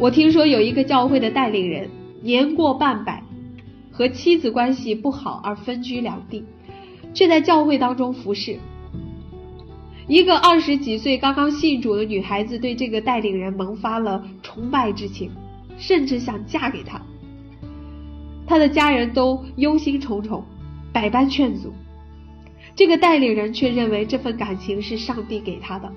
我听说有一个教会的带领人年过半百，和妻子关系不好而分居两地，却在教会当中服侍。一个二十几岁刚刚信主的女孩子对这个带领人萌发了崇拜之情，甚至想嫁给他。他的家人都忧心忡忡，百般劝阻，这个带领人却认为这份感情是上帝给他的，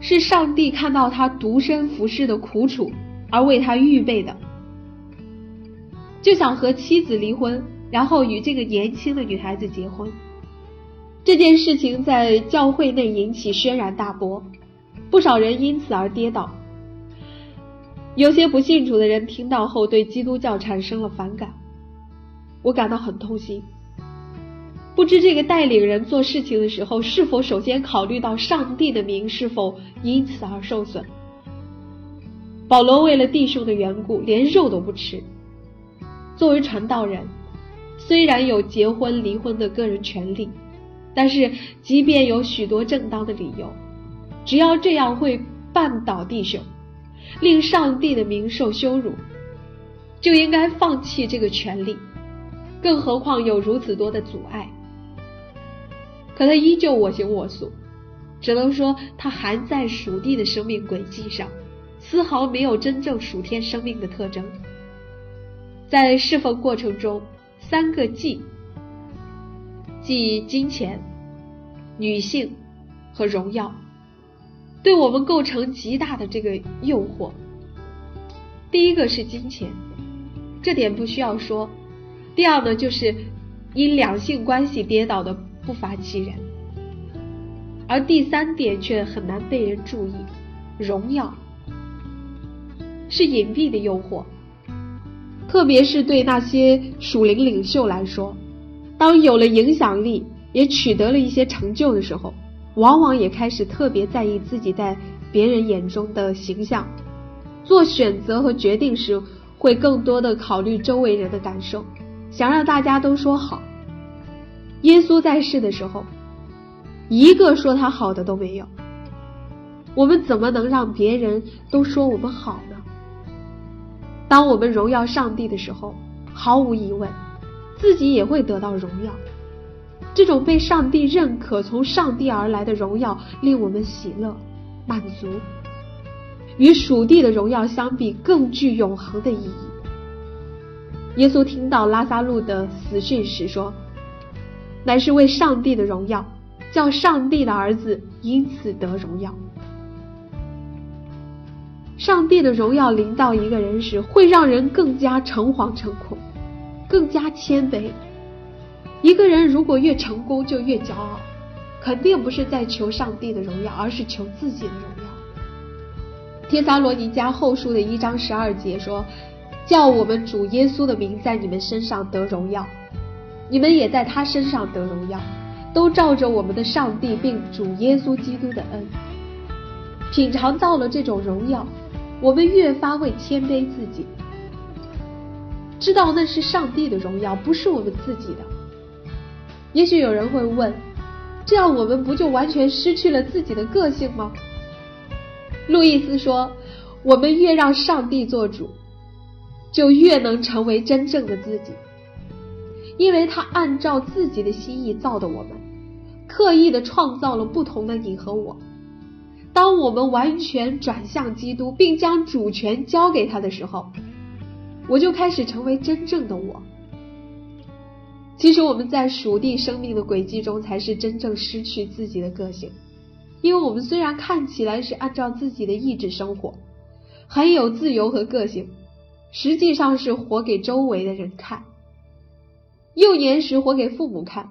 是上帝看到他独身服侍的苦楚。而为他预备的，就想和妻子离婚，然后与这个年轻的女孩子结婚。这件事情在教会内引起轩然大波，不少人因此而跌倒。有些不信主的人听到后对基督教产生了反感，我感到很痛心。不知这个带领人做事情的时候，是否首先考虑到上帝的名是否因此而受损？保罗为了弟兄的缘故，连肉都不吃。作为传道人，虽然有结婚离婚的个人权利，但是即便有许多正当的理由，只要这样会绊倒弟兄，令上帝的名受羞辱，就应该放弃这个权利。更何况有如此多的阻碍。可他依旧我行我素，只能说他还在属地的生命轨迹上。丝毫没有真正属天生命的特征，在侍奉过程中，三个“忌”，即金钱、女性和荣耀，对我们构成极大的这个诱惑。第一个是金钱，这点不需要说；第二呢，就是因两性关系跌倒的不乏其人，而第三点却很难被人注意：荣耀。是隐蔽的诱惑，特别是对那些属灵领袖来说，当有了影响力，也取得了一些成就的时候，往往也开始特别在意自己在别人眼中的形象，做选择和决定时会更多的考虑周围人的感受，想让大家都说好。耶稣在世的时候，一个说他好的都没有，我们怎么能让别人都说我们好呢？当我们荣耀上帝的时候，毫无疑问，自己也会得到荣耀。这种被上帝认可、从上帝而来的荣耀，令我们喜乐、满足。与属地的荣耀相比，更具永恒的意义。耶稣听到拉萨路的死讯时说：“乃是为上帝的荣耀，叫上帝的儿子因此得荣耀。”上帝的荣耀临到一个人时，会让人更加诚惶诚恐，更加谦卑。一个人如果越成功，就越骄傲，肯定不是在求上帝的荣耀，而是求自己的荣耀。帖撒罗尼迦后书的一章十二节说：“叫我们主耶稣的名在你们身上得荣耀，你们也在他身上得荣耀，都照着我们的上帝并主耶稣基督的恩，品尝到了这种荣耀。”我们越发会谦卑自己，知道那是上帝的荣耀，不是我们自己的。也许有人会问：这样我们不就完全失去了自己的个性吗？路易斯说：我们越让上帝做主，就越能成为真正的自己，因为他按照自己的心意造的我们，刻意的创造了不同的你和我。当我们完全转向基督，并将主权交给他的时候，我就开始成为真正的我。其实我们在属地生命的轨迹中，才是真正失去自己的个性，因为我们虽然看起来是按照自己的意志生活，很有自由和个性，实际上是活给周围的人看。幼年时活给父母看，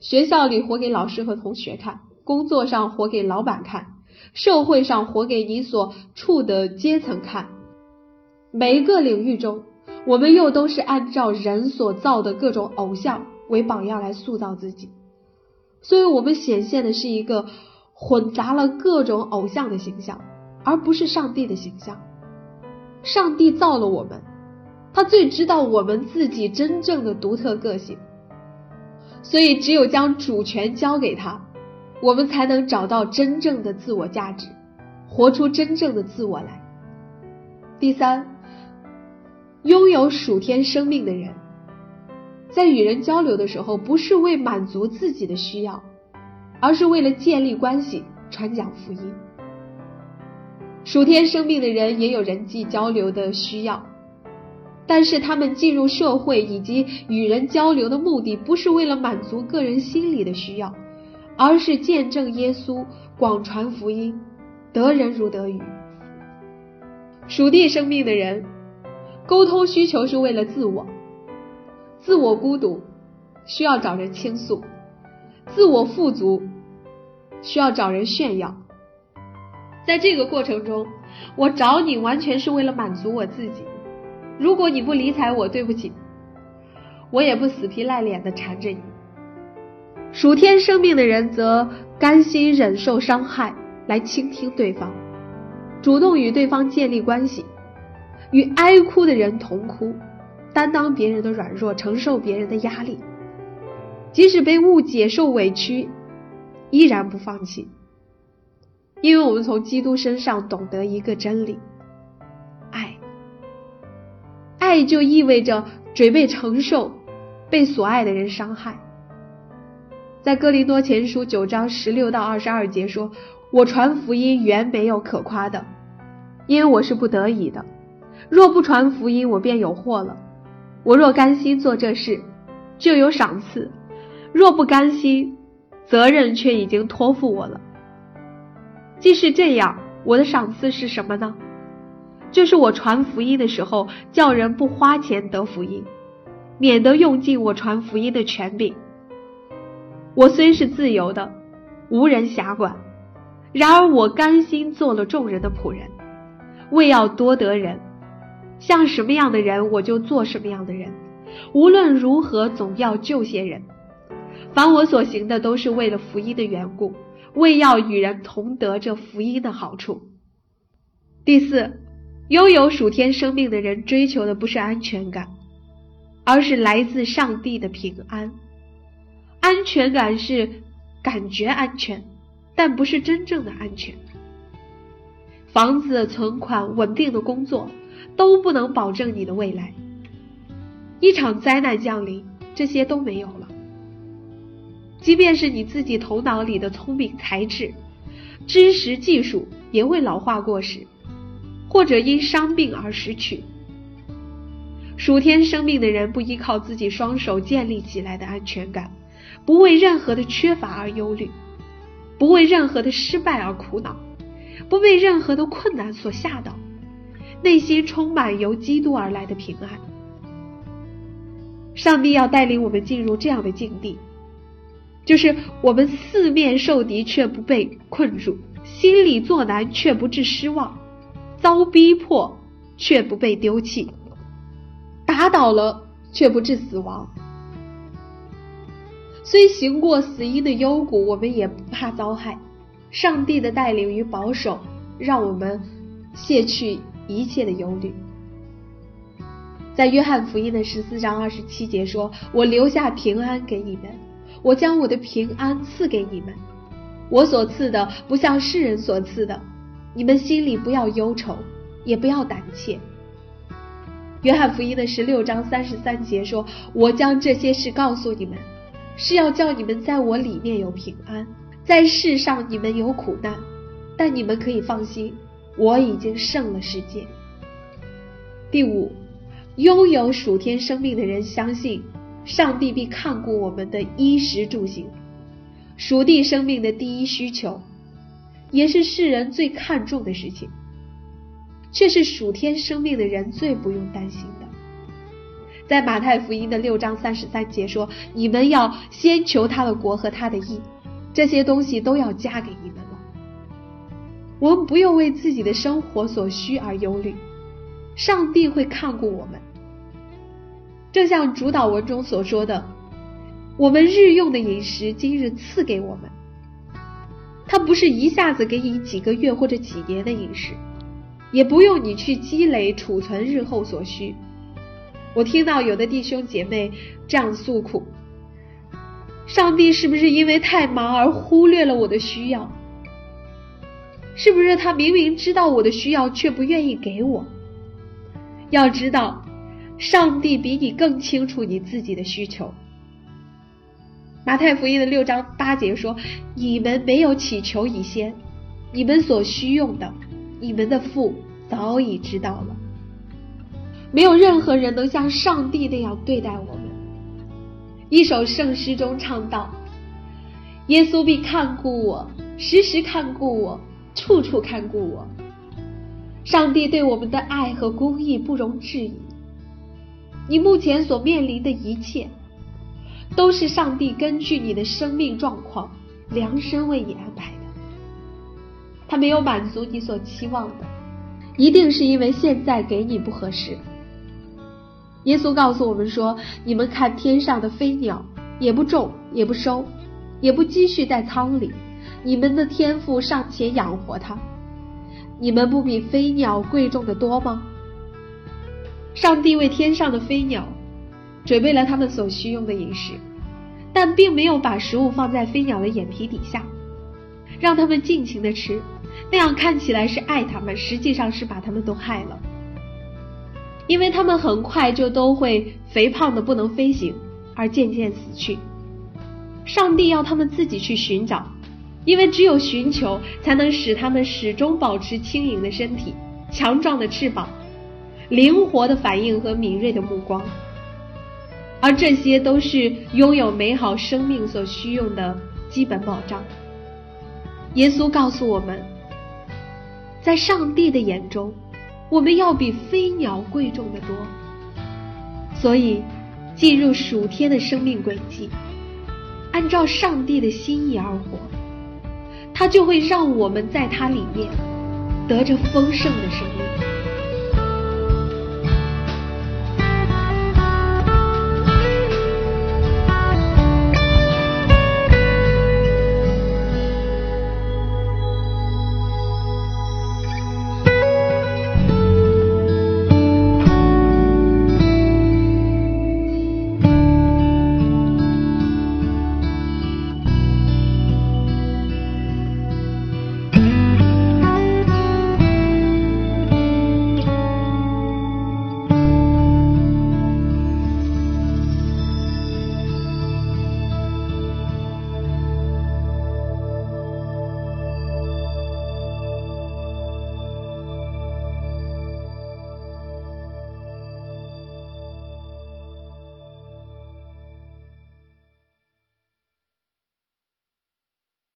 学校里活给老师和同学看，工作上活给老板看，社会上活给你所处的阶层看。每一个领域中，我们又都是按照人所造的各种偶像为榜样来塑造自己，所以我们显现的是一个混杂了各种偶像的形象，而不是上帝的形象。上帝造了我们。他最知道我们自己真正的独特个性，所以只有将主权交给他，我们才能找到真正的自我价值，活出真正的自我来。第三，拥有属天生命的人，在与人交流的时候，不是为满足自己的需要，而是为了建立关系、传讲福音。属天生命的人也有人际交流的需要。但是他们进入社会以及与人交流的目的，不是为了满足个人心理的需要，而是见证耶稣、广传福音、得人如得鱼。属地生命的人，沟通需求是为了自我，自我孤独需要找人倾诉，自我富足需要找人炫耀。在这个过程中，我找你完全是为了满足我自己。如果你不理睬我，对不起，我也不死皮赖脸的缠着你。属天生命的人则甘心忍受伤害，来倾听对方，主动与对方建立关系，与哀哭的人同哭，担当别人的软弱，承受别人的压力，即使被误解、受委屈，依然不放弃，因为我们从基督身上懂得一个真理。爱爱就意味着准备承受被所爱的人伤害。在哥林多前书九章十六到二十二节说：“我传福音原没有可夸的，因为我是不得已的。若不传福音，我便有祸了。我若甘心做这事，就有赏赐；若不甘心，责任却已经托付我了。既是这样，我的赏赐是什么呢？”就是我传福音的时候，叫人不花钱得福音，免得用尽我传福音的权柄。我虽是自由的，无人辖管，然而我甘心做了众人的仆人，为要多得人。像什么样的人，我就做什么样的人。无论如何，总要救些人。凡我所行的，都是为了福音的缘故，为要与人同得这福音的好处。第四。拥有属天生命的人追求的不是安全感，而是来自上帝的平安。安全感是感觉安全，但不是真正的安全。房子、存款、稳定的工作都不能保证你的未来。一场灾难降临，这些都没有了。即便是你自己头脑里的聪明才智、知识、技术，也会老化过时。或者因伤病而失去。数天生命的人不依靠自己双手建立起来的安全感，不为任何的缺乏而忧虑，不为任何的失败而苦恼，不被任何的困难所吓倒，内心充满由基督而来的平安。上帝要带领我们进入这样的境地，就是我们四面受敌却不被困住，心里作难却不致失望。遭逼迫却不被丢弃，打倒了却不致死亡。虽行过死荫的幽谷，我们也不怕遭害。上帝的带领与保守，让我们卸去一切的忧虑。在约翰福音的十四章二十七节说：“我留下平安给你们，我将我的平安赐给你们。我所赐的，不像世人所赐的。”你们心里不要忧愁，也不要胆怯。约翰福音的十六章三十三节说：“我将这些事告诉你们，是要叫你们在我里面有平安。在世上你们有苦难，但你们可以放心，我已经胜了世界。”第五，拥有属天生命的人相信，上帝必看顾我们的衣食住行。属地生命的第一需求。也是世人最看重的事情，却是属天生命的人最不用担心。在马太福音的六章三十三节说：“你们要先求他的国和他的义，这些东西都要加给你们了。”我们不用为自己的生活所需而忧虑，上帝会看顾我们。正像主导文中所说的：“我们日用的饮食，今日赐给我们。”他不是一下子给你几个月或者几年的饮食，也不用你去积累储存日后所需。我听到有的弟兄姐妹这样诉苦：上帝是不是因为太忙而忽略了我的需要？是不是他明明知道我的需要却不愿意给我？要知道，上帝比你更清楚你自己的需求。马太福音的六章八节说：“你们没有祈求以先，你们所需用的，你们的父早已知道了。没有任何人能像上帝那样对待我们。”一首圣诗中唱道：“耶稣必看顾我，时时看顾我，处处看顾我。上帝对我们的爱和公义不容置疑。你目前所面临的一切。”都是上帝根据你的生命状况量身为你安排的，他没有满足你所期望的，一定是因为现在给你不合适。耶稣告诉我们说：“你们看天上的飞鸟，也不种，也不收，也不积蓄在仓里，你们的天赋尚且养活它，你们不比飞鸟贵重的多吗？”上帝为天上的飞鸟。准备了他们所需用的饮食，但并没有把食物放在飞鸟的眼皮底下，让他们尽情的吃。那样看起来是爱他们，实际上是把他们都害了，因为他们很快就都会肥胖的不能飞行，而渐渐死去。上帝要他们自己去寻找，因为只有寻求，才能使他们始终保持轻盈的身体、强壮的翅膀、灵活的反应和敏锐的目光。而这些都是拥有美好生命所需用的基本保障。耶稣告诉我们，在上帝的眼中，我们要比飞鸟贵重的多。所以，进入暑天的生命轨迹，按照上帝的心意而活，他就会让我们在他里面得着丰盛的生命。